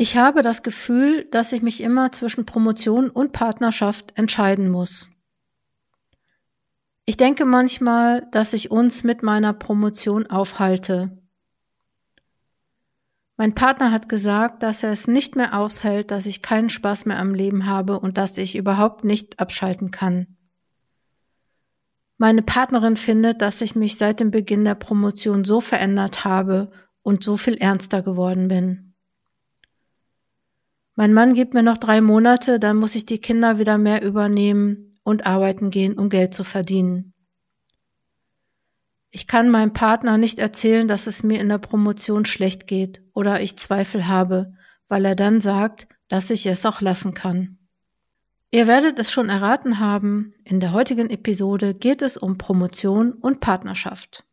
Ich habe das Gefühl, dass ich mich immer zwischen Promotion und Partnerschaft entscheiden muss. Ich denke manchmal, dass ich uns mit meiner Promotion aufhalte. Mein Partner hat gesagt, dass er es nicht mehr aushält, dass ich keinen Spaß mehr am Leben habe und dass ich überhaupt nicht abschalten kann. Meine Partnerin findet, dass ich mich seit dem Beginn der Promotion so verändert habe und so viel ernster geworden bin. Mein Mann gibt mir noch drei Monate, dann muss ich die Kinder wieder mehr übernehmen und arbeiten gehen, um Geld zu verdienen. Ich kann meinem Partner nicht erzählen, dass es mir in der Promotion schlecht geht oder ich Zweifel habe, weil er dann sagt, dass ich es auch lassen kann. Ihr werdet es schon erraten haben, in der heutigen Episode geht es um Promotion und Partnerschaft.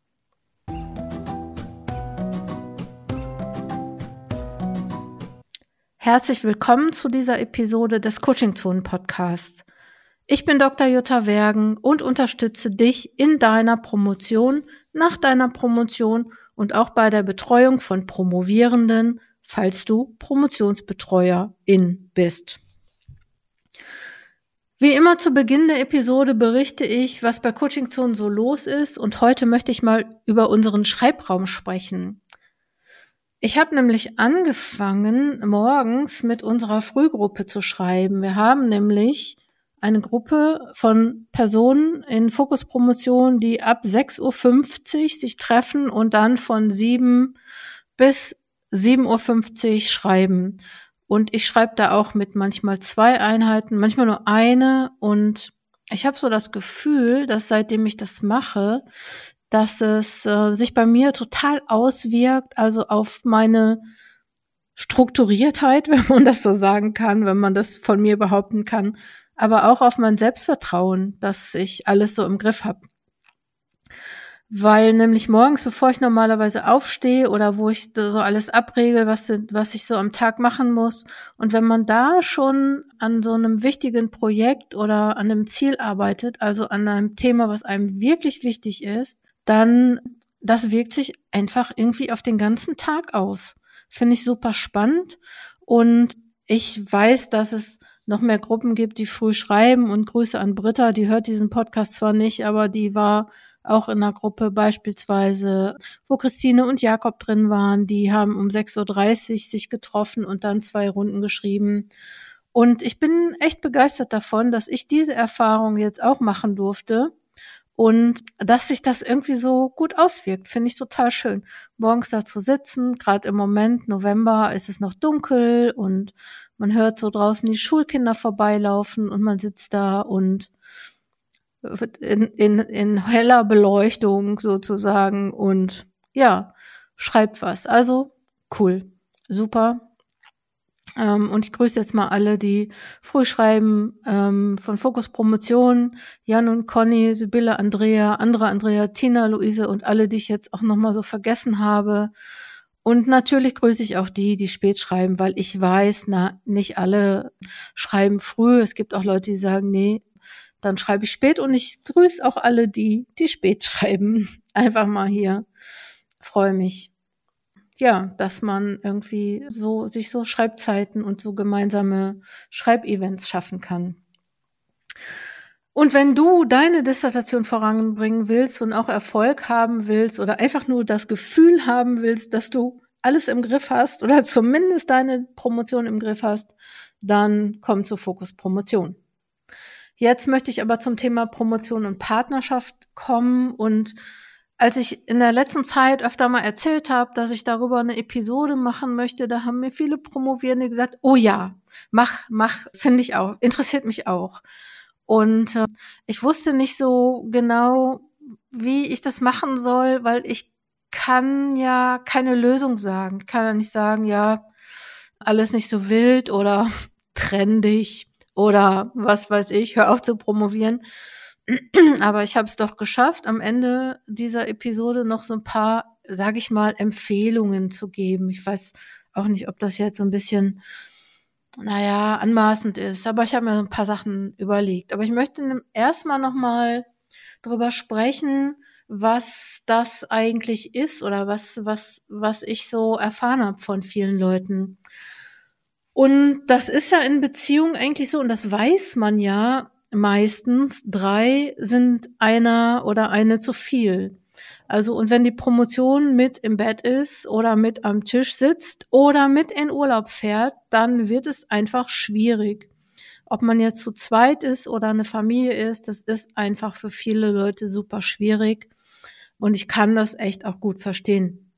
Herzlich willkommen zu dieser Episode des Coaching Zonen Podcasts. Ich bin Dr. Jutta Wergen und unterstütze dich in deiner Promotion, nach deiner Promotion und auch bei der Betreuung von Promovierenden, falls du Promotionsbetreuerin bist. Wie immer zu Beginn der Episode berichte ich, was bei Coaching Zonen so los ist und heute möchte ich mal über unseren Schreibraum sprechen. Ich habe nämlich angefangen, morgens mit unserer Frühgruppe zu schreiben. Wir haben nämlich eine Gruppe von Personen in Fokuspromotion, die ab 6.50 Uhr sich treffen und dann von 7 bis 7.50 Uhr schreiben. Und ich schreibe da auch mit manchmal zwei Einheiten, manchmal nur eine. Und ich habe so das Gefühl, dass seitdem ich das mache, dass es äh, sich bei mir total auswirkt, also auf meine Strukturiertheit, wenn man das so sagen kann, wenn man das von mir behaupten kann, aber auch auf mein Selbstvertrauen, dass ich alles so im Griff habe. Weil nämlich morgens, bevor ich normalerweise aufstehe oder wo ich so alles abregel, was, was ich so am Tag machen muss, und wenn man da schon an so einem wichtigen Projekt oder an einem Ziel arbeitet, also an einem Thema, was einem wirklich wichtig ist, dann das wirkt sich einfach irgendwie auf den ganzen Tag aus. Finde ich super spannend und ich weiß, dass es noch mehr Gruppen gibt, die früh schreiben und Grüße an Britta, die hört diesen Podcast zwar nicht, aber die war auch in einer Gruppe beispielsweise, wo Christine und Jakob drin waren, die haben um 6.30 Uhr sich getroffen und dann zwei Runden geschrieben. Und ich bin echt begeistert davon, dass ich diese Erfahrung jetzt auch machen durfte und dass sich das irgendwie so gut auswirkt, finde ich total schön. Morgens da zu sitzen, gerade im Moment, November, ist es noch dunkel und man hört so draußen die Schulkinder vorbeilaufen und man sitzt da und in, in, in heller Beleuchtung sozusagen und ja, schreibt was. Also cool, super. Ähm, und ich grüße jetzt mal alle, die früh schreiben ähm, von Fokus Promotion, Jan und Conny, Sibylle, Andrea, andere Andrea, Tina, Luise und alle, die ich jetzt auch nochmal so vergessen habe. Und natürlich grüße ich auch die, die spät schreiben, weil ich weiß, na, nicht alle schreiben früh. Es gibt auch Leute, die sagen, nee, dann schreibe ich spät und ich grüße auch alle die, die spät schreiben. Einfach mal hier. Freue mich ja, dass man irgendwie so sich so Schreibzeiten und so gemeinsame Schreibevents schaffen kann. Und wenn du deine Dissertation voranbringen willst und auch Erfolg haben willst oder einfach nur das Gefühl haben willst, dass du alles im Griff hast oder zumindest deine Promotion im Griff hast, dann komm zu Fokus Promotion. Jetzt möchte ich aber zum Thema Promotion und Partnerschaft kommen und als ich in der letzten Zeit öfter mal erzählt habe, dass ich darüber eine Episode machen möchte, da haben mir viele Promovierende gesagt, oh ja, mach, mach, finde ich auch, interessiert mich auch. Und äh, ich wusste nicht so genau, wie ich das machen soll, weil ich kann ja keine Lösung sagen. Ich kann ja nicht sagen, ja, alles nicht so wild oder trendig oder was weiß ich, hör auf zu promovieren. Aber ich habe es doch geschafft, am Ende dieser Episode noch so ein paar, sage ich mal, Empfehlungen zu geben. Ich weiß auch nicht, ob das jetzt so ein bisschen, naja, anmaßend ist, aber ich habe mir so ein paar Sachen überlegt. Aber ich möchte erstmal nochmal drüber sprechen, was das eigentlich ist oder was, was, was ich so erfahren habe von vielen Leuten. Und das ist ja in Beziehungen eigentlich so, und das weiß man ja meistens, drei sind einer oder eine zu viel. Also, und wenn die Promotion mit im Bett ist oder mit am Tisch sitzt oder mit in Urlaub fährt, dann wird es einfach schwierig. Ob man jetzt zu zweit ist oder eine Familie ist, das ist einfach für viele Leute super schwierig. Und ich kann das echt auch gut verstehen.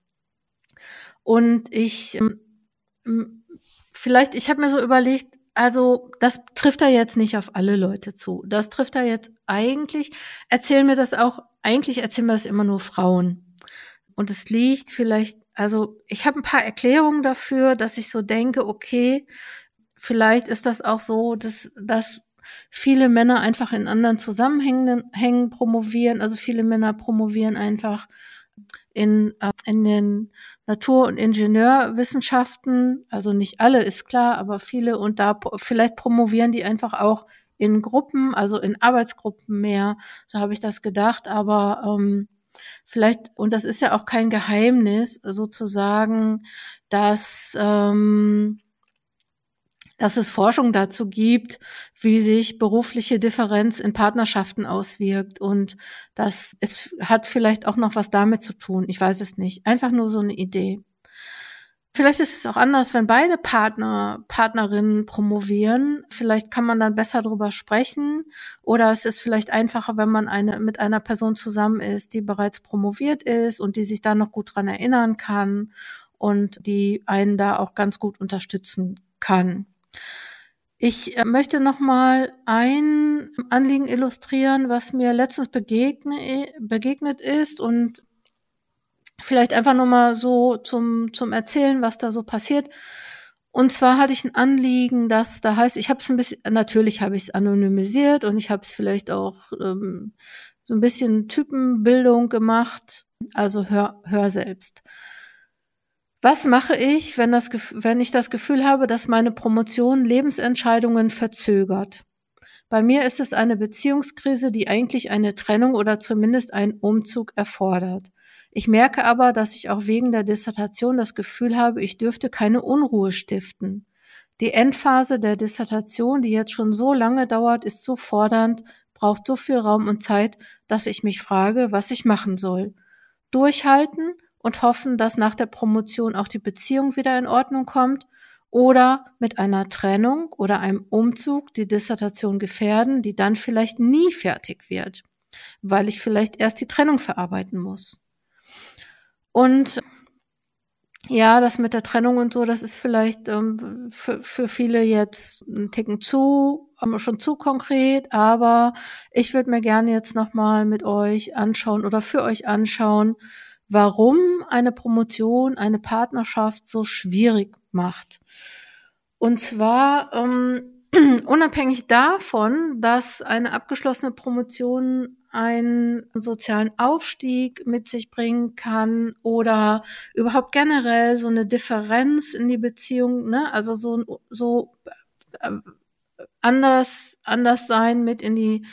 Und ich, ähm, vielleicht, ich habe mir so überlegt, also das trifft da jetzt nicht auf alle Leute zu. Das trifft da jetzt eigentlich, erzählen mir das auch, eigentlich erzählen mir das immer nur Frauen. Und es liegt vielleicht, also ich habe ein paar Erklärungen dafür, dass ich so denke, okay, vielleicht ist das auch so, dass, dass viele Männer einfach in anderen Zusammenhängen hängen, promovieren. Also viele Männer promovieren einfach in, äh, in den Natur- und Ingenieurwissenschaften. Also nicht alle, ist klar, aber viele. Und da vielleicht promovieren die einfach auch in Gruppen, also in Arbeitsgruppen mehr. So habe ich das gedacht. Aber ähm, vielleicht, und das ist ja auch kein Geheimnis, sozusagen, dass ähm, dass es Forschung dazu gibt, wie sich berufliche Differenz in Partnerschaften auswirkt. Und das es hat vielleicht auch noch was damit zu tun. Ich weiß es nicht. Einfach nur so eine Idee. Vielleicht ist es auch anders, wenn beide Partner, Partnerinnen promovieren. Vielleicht kann man dann besser drüber sprechen. Oder es ist vielleicht einfacher, wenn man eine, mit einer Person zusammen ist, die bereits promoviert ist und die sich da noch gut dran erinnern kann und die einen da auch ganz gut unterstützen kann. Ich äh, möchte noch mal ein Anliegen illustrieren, was mir letztens begegne, begegnet ist und vielleicht einfach noch mal so zum zum Erzählen, was da so passiert. Und zwar hatte ich ein Anliegen, dass da heißt, ich habe es ein bisschen, natürlich habe ich es anonymisiert und ich habe es vielleicht auch ähm, so ein bisschen Typenbildung gemacht. Also hör, hör selbst. Was mache ich, wenn, das, wenn ich das Gefühl habe, dass meine Promotion Lebensentscheidungen verzögert? Bei mir ist es eine Beziehungskrise, die eigentlich eine Trennung oder zumindest einen Umzug erfordert. Ich merke aber, dass ich auch wegen der Dissertation das Gefühl habe, ich dürfte keine Unruhe stiften. Die Endphase der Dissertation, die jetzt schon so lange dauert, ist so fordernd, braucht so viel Raum und Zeit, dass ich mich frage, was ich machen soll. Durchhalten und hoffen, dass nach der Promotion auch die Beziehung wieder in Ordnung kommt oder mit einer Trennung oder einem Umzug die Dissertation gefährden, die dann vielleicht nie fertig wird, weil ich vielleicht erst die Trennung verarbeiten muss. Und ja, das mit der Trennung und so, das ist vielleicht ähm, für, für viele jetzt ein Ticken zu, ähm, schon zu konkret, aber ich würde mir gerne jetzt nochmal mit euch anschauen oder für euch anschauen, warum eine Promotion eine Partnerschaft so schwierig macht. Und zwar ähm, unabhängig davon, dass eine abgeschlossene Promotion einen sozialen Aufstieg mit sich bringen kann oder überhaupt generell so eine Differenz in die Beziehung, ne? also so, so äh, anders, anders sein mit in die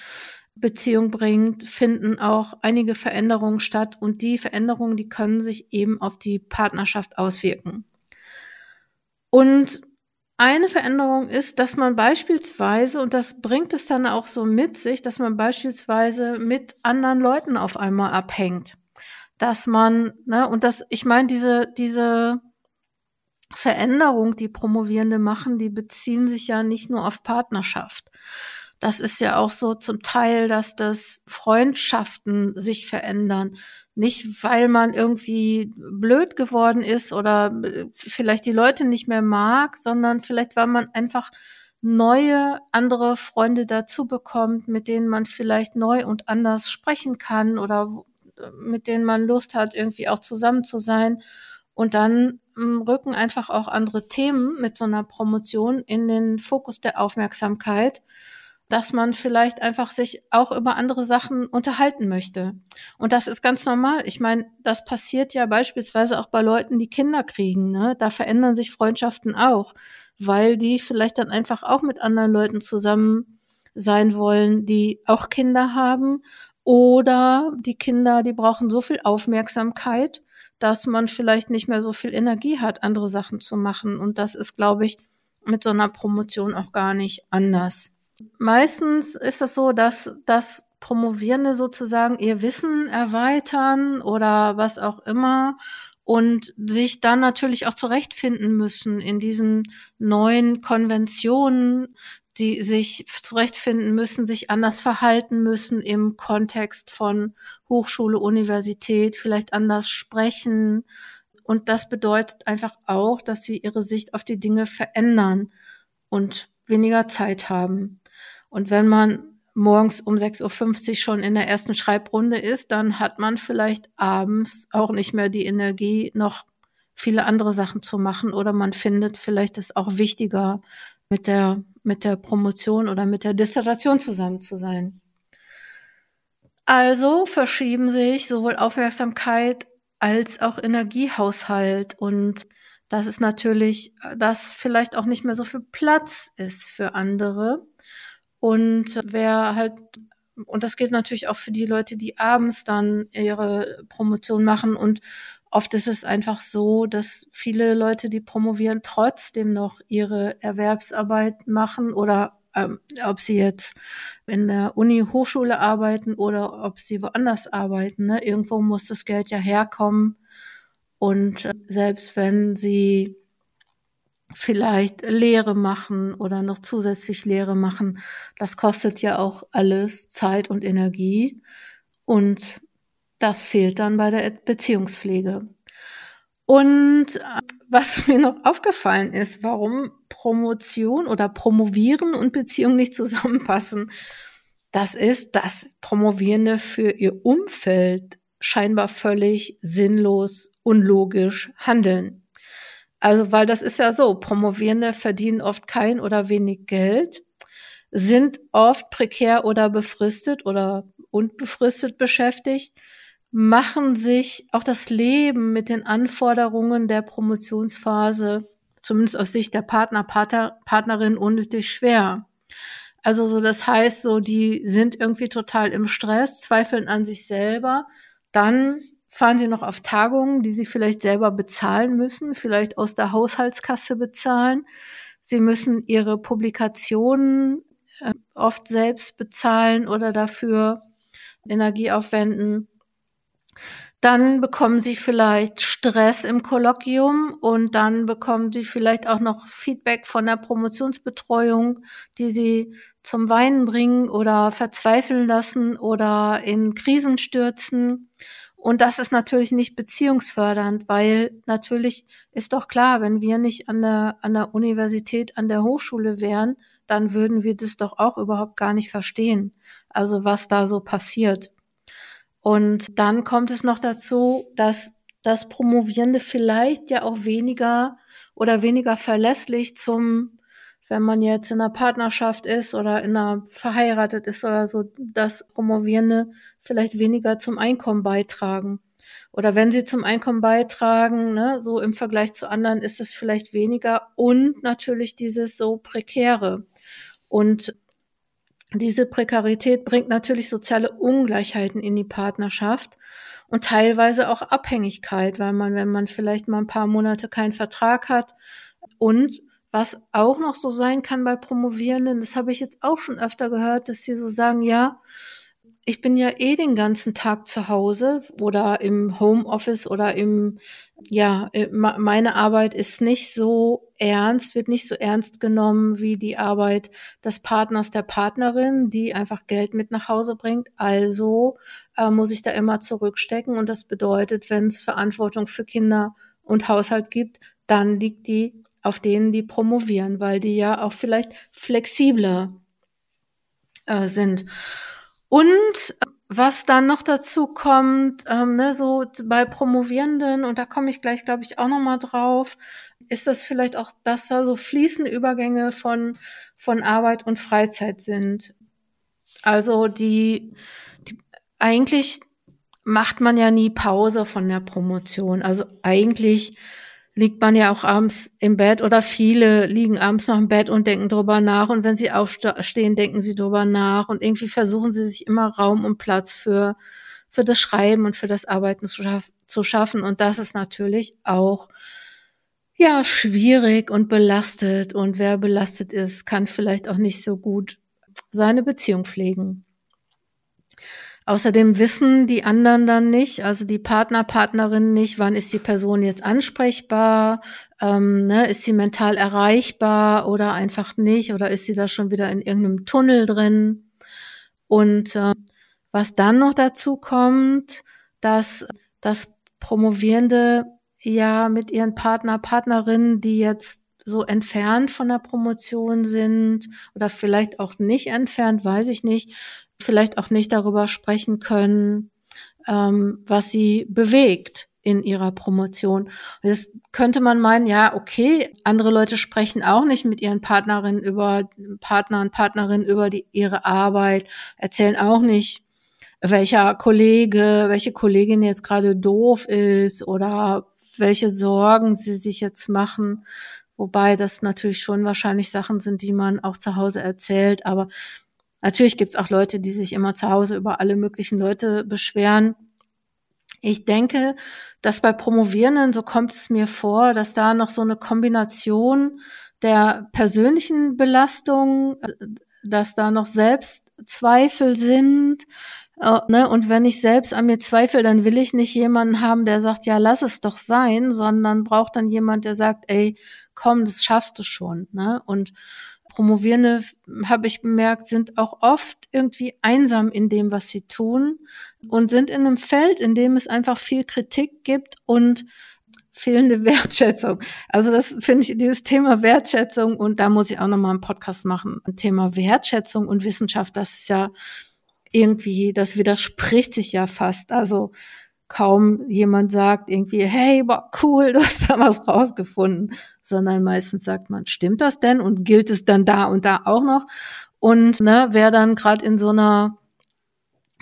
Beziehung bringt, finden auch einige Veränderungen statt und die Veränderungen, die können sich eben auf die Partnerschaft auswirken. Und eine Veränderung ist, dass man beispielsweise, und das bringt es dann auch so mit sich, dass man beispielsweise mit anderen Leuten auf einmal abhängt. Dass man, ne, und das, ich meine, diese, diese Veränderung, die Promovierende machen, die beziehen sich ja nicht nur auf Partnerschaft. Das ist ja auch so zum Teil, dass das Freundschaften sich verändern. Nicht, weil man irgendwie blöd geworden ist oder äh, vielleicht die Leute nicht mehr mag, sondern vielleicht, weil man einfach neue, andere Freunde dazu bekommt, mit denen man vielleicht neu und anders sprechen kann oder äh, mit denen man Lust hat, irgendwie auch zusammen zu sein. Und dann hm, rücken einfach auch andere Themen mit so einer Promotion in den Fokus der Aufmerksamkeit dass man vielleicht einfach sich auch über andere Sachen unterhalten möchte. Und das ist ganz normal. Ich meine, das passiert ja beispielsweise auch bei Leuten, die Kinder kriegen. Ne? Da verändern sich Freundschaften auch, weil die vielleicht dann einfach auch mit anderen Leuten zusammen sein wollen, die auch Kinder haben. Oder die Kinder, die brauchen so viel Aufmerksamkeit, dass man vielleicht nicht mehr so viel Energie hat, andere Sachen zu machen. Und das ist, glaube ich, mit so einer Promotion auch gar nicht anders. Meistens ist es so, dass, dass Promovierende sozusagen ihr Wissen erweitern oder was auch immer und sich dann natürlich auch zurechtfinden müssen in diesen neuen Konventionen, die sich zurechtfinden müssen, sich anders verhalten müssen im Kontext von Hochschule, Universität, vielleicht anders sprechen. Und das bedeutet einfach auch, dass sie ihre Sicht auf die Dinge verändern und weniger Zeit haben. Und wenn man morgens um 6.50 Uhr schon in der ersten Schreibrunde ist, dann hat man vielleicht abends auch nicht mehr die Energie, noch viele andere Sachen zu machen oder man findet vielleicht es auch wichtiger, mit der, mit der Promotion oder mit der Dissertation zusammen zu sein. Also verschieben sich sowohl Aufmerksamkeit als auch Energiehaushalt und das ist natürlich, dass vielleicht auch nicht mehr so viel Platz ist für andere. Und wer halt, und das gilt natürlich auch für die Leute, die abends dann ihre Promotion machen. Und oft ist es einfach so, dass viele Leute, die promovieren, trotzdem noch ihre Erwerbsarbeit machen oder ähm, ob sie jetzt in der Uni Hochschule arbeiten oder ob sie woanders arbeiten. Ne? Irgendwo muss das Geld ja herkommen. Und selbst wenn sie vielleicht Lehre machen oder noch zusätzlich Lehre machen. Das kostet ja auch alles Zeit und Energie und das fehlt dann bei der Beziehungspflege. Und äh, was mir noch aufgefallen ist, warum Promotion oder Promovieren und Beziehung nicht zusammenpassen, das ist, dass Promovierende für ihr Umfeld scheinbar völlig sinnlos, unlogisch handeln. Also, weil das ist ja so, Promovierende verdienen oft kein oder wenig Geld, sind oft prekär oder befristet oder unbefristet beschäftigt, machen sich auch das Leben mit den Anforderungen der Promotionsphase, zumindest aus Sicht der Partner, Partner Partnerin, unnötig schwer. Also so, das heißt so, die sind irgendwie total im Stress, zweifeln an sich selber, dann fahren sie noch auf Tagungen, die sie vielleicht selber bezahlen müssen, vielleicht aus der Haushaltskasse bezahlen. Sie müssen ihre Publikationen äh, oft selbst bezahlen oder dafür Energie aufwenden. Dann bekommen sie vielleicht Stress im Kolloquium und dann bekommen sie vielleicht auch noch Feedback von der Promotionsbetreuung, die sie zum Weinen bringen oder verzweifeln lassen oder in Krisen stürzen. Und das ist natürlich nicht beziehungsfördernd, weil natürlich ist doch klar, wenn wir nicht an der, an der Universität, an der Hochschule wären, dann würden wir das doch auch überhaupt gar nicht verstehen. Also was da so passiert. Und dann kommt es noch dazu, dass das Promovierende vielleicht ja auch weniger oder weniger verlässlich zum, wenn man jetzt in einer Partnerschaft ist oder in einer verheiratet ist oder so, das Promovierende vielleicht weniger zum Einkommen beitragen. Oder wenn sie zum Einkommen beitragen, ne, so im Vergleich zu anderen ist es vielleicht weniger und natürlich dieses so prekäre. Und diese Prekarität bringt natürlich soziale Ungleichheiten in die Partnerschaft und teilweise auch Abhängigkeit, weil man, wenn man vielleicht mal ein paar Monate keinen Vertrag hat und was auch noch so sein kann bei Promovierenden, das habe ich jetzt auch schon öfter gehört, dass sie so sagen, ja, ich bin ja eh den ganzen Tag zu Hause oder im Homeoffice oder im, ja, äh, meine Arbeit ist nicht so ernst, wird nicht so ernst genommen wie die Arbeit des Partners, der Partnerin, die einfach Geld mit nach Hause bringt. Also äh, muss ich da immer zurückstecken und das bedeutet, wenn es Verantwortung für Kinder und Haushalt gibt, dann liegt die auf denen, die promovieren, weil die ja auch vielleicht flexibler äh, sind. Und was dann noch dazu kommt, ähm, ne, so bei Promovierenden, und da komme ich gleich, glaube ich, auch nochmal drauf, ist das vielleicht auch, dass da so fließende Übergänge von, von Arbeit und Freizeit sind. Also die, die eigentlich macht man ja nie Pause von der Promotion. Also eigentlich liegt man ja auch abends im Bett oder viele liegen abends noch im Bett und denken drüber nach und wenn sie aufstehen, denken sie drüber nach und irgendwie versuchen sie sich immer Raum und Platz für, für das Schreiben und für das Arbeiten zu, schaff zu schaffen und das ist natürlich auch ja, schwierig und belastet. Und wer belastet ist, kann vielleicht auch nicht so gut seine Beziehung pflegen. Außerdem wissen die anderen dann nicht, also die Partner, Partnerin nicht, wann ist die Person jetzt ansprechbar, ähm, ne, ist sie mental erreichbar oder einfach nicht, oder ist sie da schon wieder in irgendeinem Tunnel drin. Und äh, was dann noch dazu kommt, dass das Promovierende ja mit ihren Partner, Partnerinnen, die jetzt so entfernt von der Promotion sind oder vielleicht auch nicht entfernt, weiß ich nicht, vielleicht auch nicht darüber sprechen können, ähm, was sie bewegt in ihrer Promotion. Das könnte man meinen, ja, okay, andere Leute sprechen auch nicht mit ihren Partnerinnen über Partner und Partnerinnen über die, ihre Arbeit, erzählen auch nicht, welcher Kollege, welche Kollegin jetzt gerade doof ist oder welche Sorgen sie sich jetzt machen. Wobei das natürlich schon wahrscheinlich Sachen sind, die man auch zu Hause erzählt. Aber natürlich gibt es auch Leute, die sich immer zu Hause über alle möglichen Leute beschweren. Ich denke, dass bei Promovierenden, so kommt es mir vor, dass da noch so eine Kombination der persönlichen Belastung, dass da noch Selbstzweifel sind, Uh, ne? Und wenn ich selbst an mir zweifle, dann will ich nicht jemanden haben, der sagt, ja, lass es doch sein, sondern braucht dann jemand, der sagt, ey, komm, das schaffst du schon. Ne? Und Promovierende, habe ich bemerkt, sind auch oft irgendwie einsam in dem, was sie tun und sind in einem Feld, in dem es einfach viel Kritik gibt und fehlende Wertschätzung. Also das finde ich, dieses Thema Wertschätzung und da muss ich auch nochmal einen Podcast machen. Thema Wertschätzung und Wissenschaft, das ist ja irgendwie, das widerspricht sich ja fast. Also kaum jemand sagt irgendwie, hey, boah, cool, du hast da was rausgefunden, sondern meistens sagt man, stimmt das denn und gilt es dann da und da auch noch? Und ne, wer dann gerade in so einer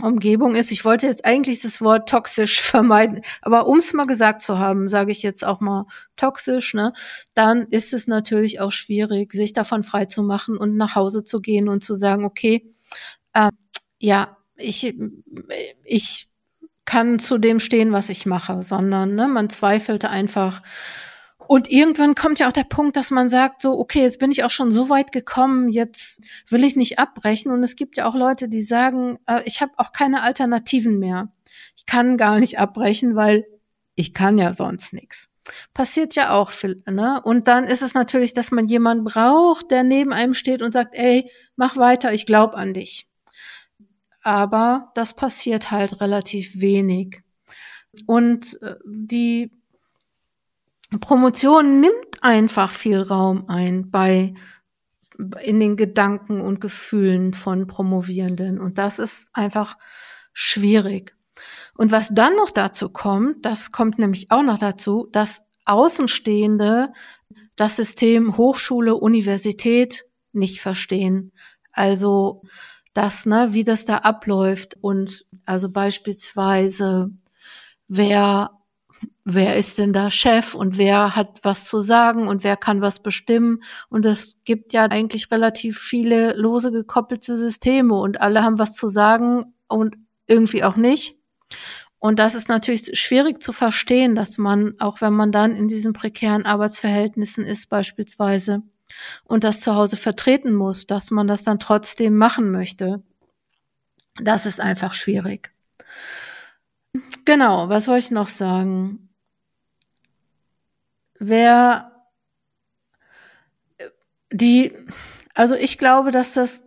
Umgebung ist, ich wollte jetzt eigentlich das Wort toxisch vermeiden, aber um es mal gesagt zu haben, sage ich jetzt auch mal toxisch, ne, dann ist es natürlich auch schwierig, sich davon frei zu machen und nach Hause zu gehen und zu sagen, okay, äh, ja, ich, ich kann zu dem stehen, was ich mache, sondern ne, man zweifelte einfach. Und irgendwann kommt ja auch der Punkt, dass man sagt, so, okay, jetzt bin ich auch schon so weit gekommen, jetzt will ich nicht abbrechen. Und es gibt ja auch Leute, die sagen, äh, ich habe auch keine Alternativen mehr. Ich kann gar nicht abbrechen, weil ich kann ja sonst nichts. Passiert ja auch viel, ne? Und dann ist es natürlich, dass man jemanden braucht, der neben einem steht und sagt, ey, mach weiter, ich glaube an dich aber das passiert halt relativ wenig. Und äh, die Promotion nimmt einfach viel Raum ein bei in den Gedanken und Gefühlen von Promovierenden. Und das ist einfach schwierig. Und was dann noch dazu kommt, das kommt nämlich auch noch dazu, dass Außenstehende das System Hochschule, Universität nicht verstehen. Also das, ne, wie das da abläuft und also beispielsweise, wer, wer ist denn da Chef und wer hat was zu sagen und wer kann was bestimmen und es gibt ja eigentlich relativ viele lose gekoppelte Systeme und alle haben was zu sagen und irgendwie auch nicht. Und das ist natürlich schwierig zu verstehen, dass man, auch wenn man dann in diesen prekären Arbeitsverhältnissen ist beispielsweise, und das zu Hause vertreten muss, dass man das dann trotzdem machen möchte. Das ist einfach schwierig. Genau, was soll ich noch sagen? Wer die, also ich glaube, dass das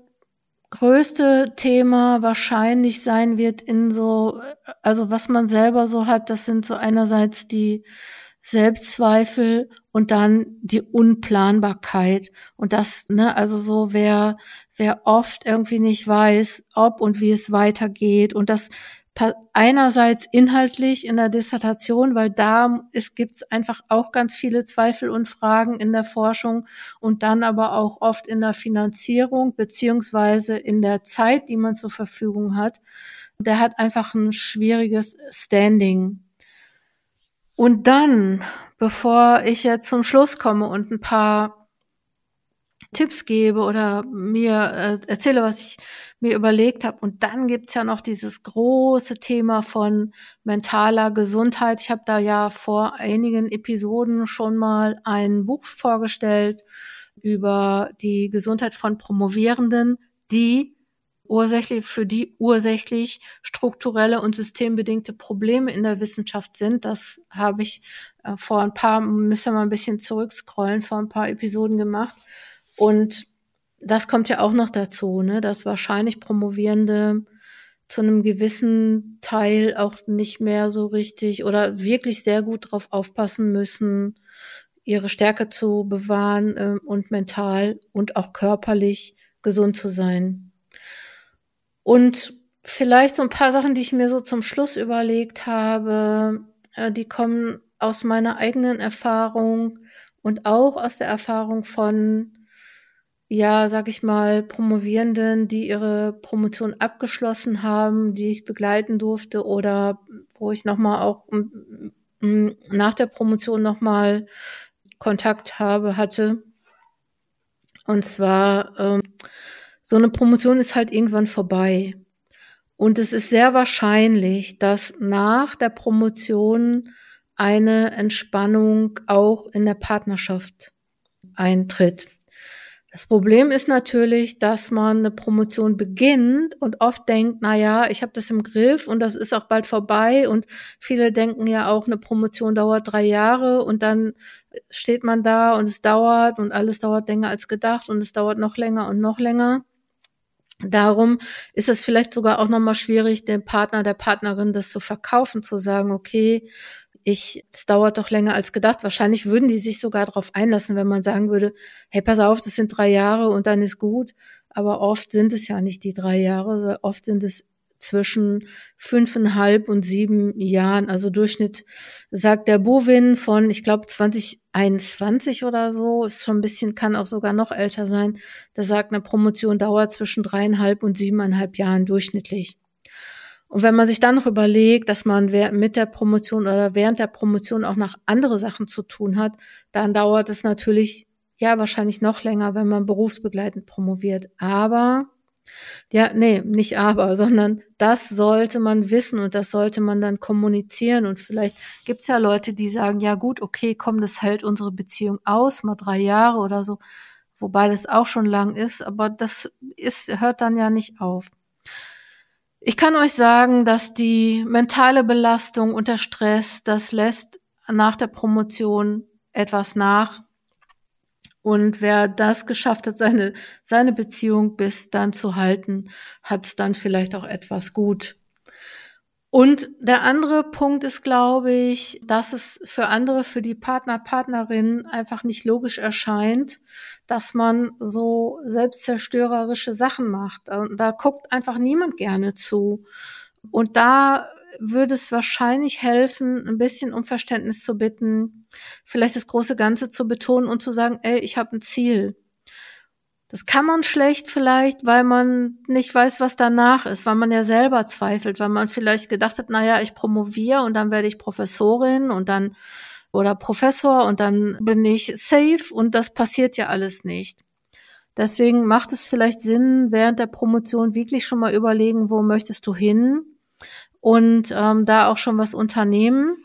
größte Thema wahrscheinlich sein wird in so, also was man selber so hat, das sind so einerseits die Selbstzweifel und dann die Unplanbarkeit. Und das, ne, also so, wer, wer oft irgendwie nicht weiß, ob und wie es weitergeht. Und das einerseits inhaltlich in der Dissertation, weil da es gibt's einfach auch ganz viele Zweifel und Fragen in der Forschung und dann aber auch oft in der Finanzierung beziehungsweise in der Zeit, die man zur Verfügung hat. Der hat einfach ein schwieriges Standing. Und dann bevor ich jetzt zum Schluss komme und ein paar Tipps gebe oder mir äh, erzähle, was ich mir überlegt habe. Und dann gibt's ja noch dieses große Thema von mentaler Gesundheit. Ich habe da ja vor einigen Episoden schon mal ein Buch vorgestellt über die Gesundheit von Promovierenden, die ursächlich, für die ursächlich strukturelle und systembedingte Probleme in der Wissenschaft sind. Das habe ich äh, vor ein paar, müssen wir mal ein bisschen zurückscrollen, vor ein paar Episoden gemacht. Und das kommt ja auch noch dazu, ne, dass wahrscheinlich Promovierende zu einem gewissen Teil auch nicht mehr so richtig oder wirklich sehr gut drauf aufpassen müssen, ihre Stärke zu bewahren äh, und mental und auch körperlich gesund zu sein. Und vielleicht so ein paar Sachen, die ich mir so zum Schluss überlegt habe, äh, die kommen aus meiner eigenen Erfahrung und auch aus der Erfahrung von, ja, sag ich mal, Promovierenden, die ihre Promotion abgeschlossen haben, die ich begleiten durfte oder wo ich nochmal auch nach der Promotion nochmal Kontakt habe, hatte. Und zwar, ähm, so eine Promotion ist halt irgendwann vorbei. Und es ist sehr wahrscheinlich, dass nach der Promotion eine Entspannung auch in der Partnerschaft eintritt. Das Problem ist natürlich, dass man eine Promotion beginnt und oft denkt, na ja, ich habe das im Griff und das ist auch bald vorbei und viele denken ja auch, eine Promotion dauert drei Jahre und dann steht man da und es dauert und alles dauert länger als gedacht und es dauert noch länger und noch länger. Darum ist es vielleicht sogar auch nochmal schwierig, dem Partner, der Partnerin das zu verkaufen, zu sagen, okay, ich, es dauert doch länger als gedacht. Wahrscheinlich würden die sich sogar darauf einlassen, wenn man sagen würde, hey, pass auf, das sind drei Jahre und dann ist gut. Aber oft sind es ja nicht die drei Jahre, oft sind es zwischen fünfeinhalb und sieben Jahren. Also Durchschnitt sagt der Bovin von, ich glaube, 2021 oder so, ist schon ein bisschen, kann auch sogar noch älter sein. Da sagt eine Promotion dauert zwischen dreieinhalb und siebeneinhalb Jahren durchschnittlich. Und wenn man sich dann noch überlegt, dass man mit der Promotion oder während der Promotion auch noch andere Sachen zu tun hat, dann dauert es natürlich ja wahrscheinlich noch länger, wenn man berufsbegleitend promoviert. Aber ja, nee, nicht aber, sondern das sollte man wissen und das sollte man dann kommunizieren. Und vielleicht gibt's ja Leute, die sagen, ja gut, okay, komm, das hält unsere Beziehung aus, mal drei Jahre oder so, wobei das auch schon lang ist, aber das ist, hört dann ja nicht auf. Ich kann euch sagen, dass die mentale Belastung unter Stress, das lässt nach der Promotion etwas nach. Und wer das geschafft hat, seine, seine Beziehung bis dann zu halten, hat es dann vielleicht auch etwas gut. Und der andere Punkt ist, glaube ich, dass es für andere, für die Partner, Partnerinnen einfach nicht logisch erscheint, dass man so selbstzerstörerische Sachen macht. Da guckt einfach niemand gerne zu. Und da würde es wahrscheinlich helfen, ein bisschen um Verständnis zu bitten, vielleicht das große Ganze zu betonen und zu sagen, ey, ich habe ein Ziel. Das kann man schlecht vielleicht, weil man nicht weiß, was danach ist, weil man ja selber zweifelt, weil man vielleicht gedacht hat, na ja, ich promoviere und dann werde ich Professorin und dann oder Professor und dann bin ich safe und das passiert ja alles nicht. Deswegen macht es vielleicht Sinn, während der Promotion wirklich schon mal überlegen, wo möchtest du hin und ähm, da auch schon was unternehmen.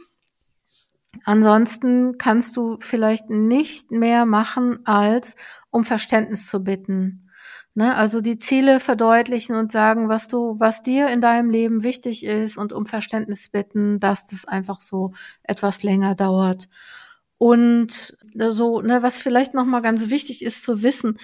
Ansonsten kannst du vielleicht nicht mehr machen als um Verständnis zu bitten. Ne? Also die Ziele verdeutlichen und sagen, was du, was dir in deinem Leben wichtig ist und um Verständnis bitten, dass das einfach so etwas länger dauert. Und so, ne, was vielleicht noch mal ganz wichtig ist zu wissen,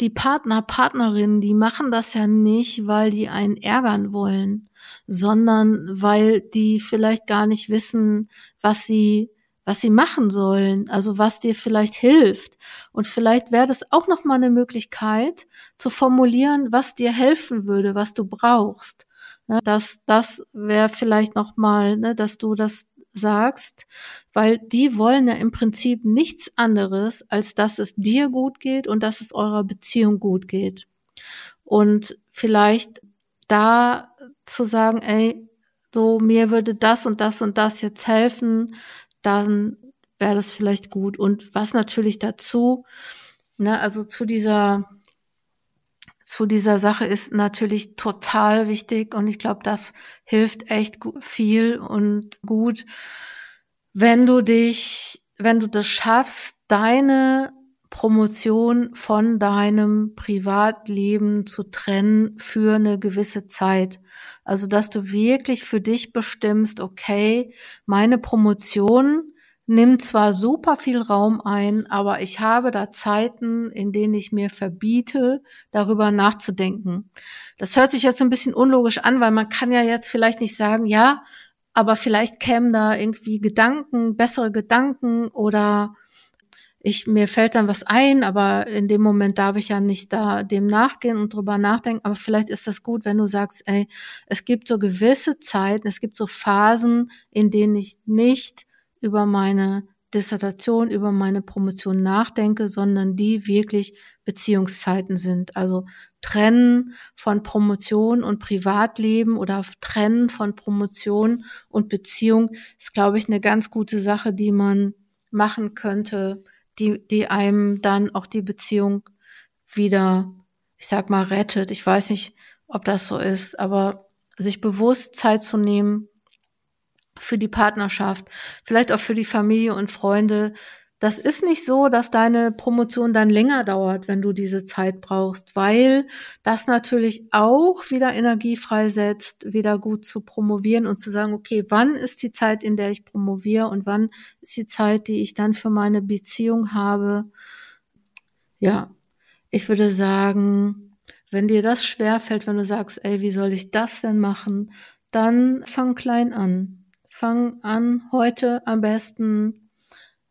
die Partner, Partnerinnen, die machen das ja nicht, weil die einen ärgern wollen, sondern weil die vielleicht gar nicht wissen, was sie was sie machen sollen, also was dir vielleicht hilft. Und vielleicht wäre das auch noch mal eine Möglichkeit zu formulieren, was dir helfen würde, was du brauchst. Ne, das, das wäre vielleicht noch mal, ne, dass du das sagst, weil die wollen ja im Prinzip nichts anderes, als dass es dir gut geht und dass es eurer Beziehung gut geht. Und vielleicht da zu sagen, ey, so mir würde das und das und das jetzt helfen, dann wäre das vielleicht gut. Und was natürlich dazu Ne, also zu dieser zu dieser Sache ist natürlich total wichtig und ich glaube, das hilft echt viel und gut, wenn du dich, wenn du das schaffst, deine Promotion von deinem Privatleben zu trennen für eine gewisse Zeit. Also, dass du wirklich für dich bestimmst, okay, meine Promotion nimmt zwar super viel Raum ein, aber ich habe da Zeiten, in denen ich mir verbiete, darüber nachzudenken. Das hört sich jetzt ein bisschen unlogisch an, weil man kann ja jetzt vielleicht nicht sagen, ja, aber vielleicht kämen da irgendwie Gedanken, bessere Gedanken oder ich, mir fällt dann was ein, aber in dem Moment darf ich ja nicht da dem nachgehen und drüber nachdenken. Aber vielleicht ist das gut, wenn du sagst, ey, es gibt so gewisse Zeiten, es gibt so Phasen, in denen ich nicht über meine Dissertation, über meine Promotion nachdenke, sondern die wirklich Beziehungszeiten sind. Also trennen von Promotion und Privatleben oder trennen von Promotion und Beziehung ist, glaube ich, eine ganz gute Sache, die man machen könnte, die, die einem dann auch die Beziehung wieder, ich sag mal, rettet. Ich weiß nicht, ob das so ist, aber sich bewusst Zeit zu nehmen, für die Partnerschaft, vielleicht auch für die Familie und Freunde. Das ist nicht so, dass deine Promotion dann länger dauert, wenn du diese Zeit brauchst, weil das natürlich auch wieder Energie freisetzt, wieder gut zu promovieren und zu sagen, okay, wann ist die Zeit, in der ich promoviere und wann ist die Zeit, die ich dann für meine Beziehung habe. Ja, ich würde sagen, wenn dir das schwerfällt, wenn du sagst, ey, wie soll ich das denn machen, dann fang klein an Fang an, heute am besten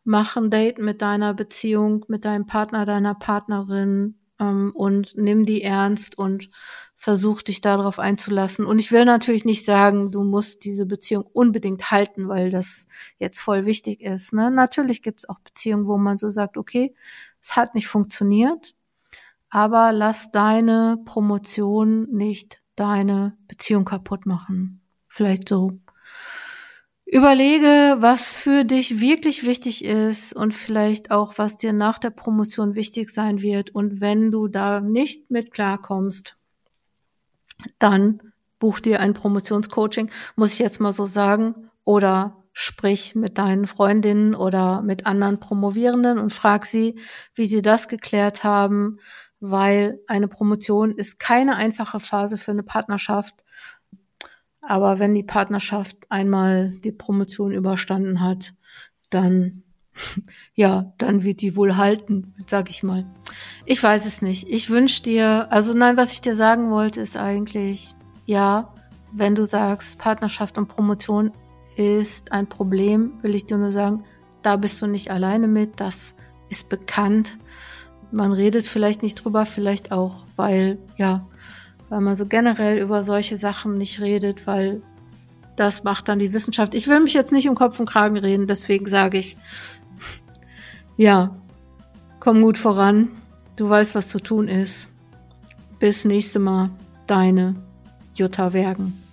mach ein Date mit deiner Beziehung, mit deinem Partner, deiner Partnerin ähm, und nimm die ernst und versuch dich darauf einzulassen. Und ich will natürlich nicht sagen, du musst diese Beziehung unbedingt halten, weil das jetzt voll wichtig ist. Ne? Natürlich gibt es auch Beziehungen, wo man so sagt, okay, es hat nicht funktioniert, aber lass deine Promotion nicht deine Beziehung kaputt machen. Vielleicht so. Überlege, was für dich wirklich wichtig ist und vielleicht auch, was dir nach der Promotion wichtig sein wird. Und wenn du da nicht mit klarkommst, dann buch dir ein Promotionscoaching, muss ich jetzt mal so sagen, oder sprich mit deinen Freundinnen oder mit anderen Promovierenden und frag sie, wie sie das geklärt haben, weil eine Promotion ist keine einfache Phase für eine Partnerschaft aber wenn die Partnerschaft einmal die Promotion überstanden hat, dann ja, dann wird die wohl halten, sag ich mal. Ich weiß es nicht. Ich wünsche dir, also nein, was ich dir sagen wollte, ist eigentlich, ja, wenn du sagst, Partnerschaft und Promotion ist ein Problem, will ich dir nur sagen, da bist du nicht alleine mit, das ist bekannt. Man redet vielleicht nicht drüber, vielleicht auch, weil, ja, weil man so generell über solche Sachen nicht redet, weil das macht dann die Wissenschaft. Ich will mich jetzt nicht um Kopf und Kragen reden, deswegen sage ich, ja, komm gut voran. Du weißt, was zu tun ist. Bis nächste Mal, deine Jutta Wergen.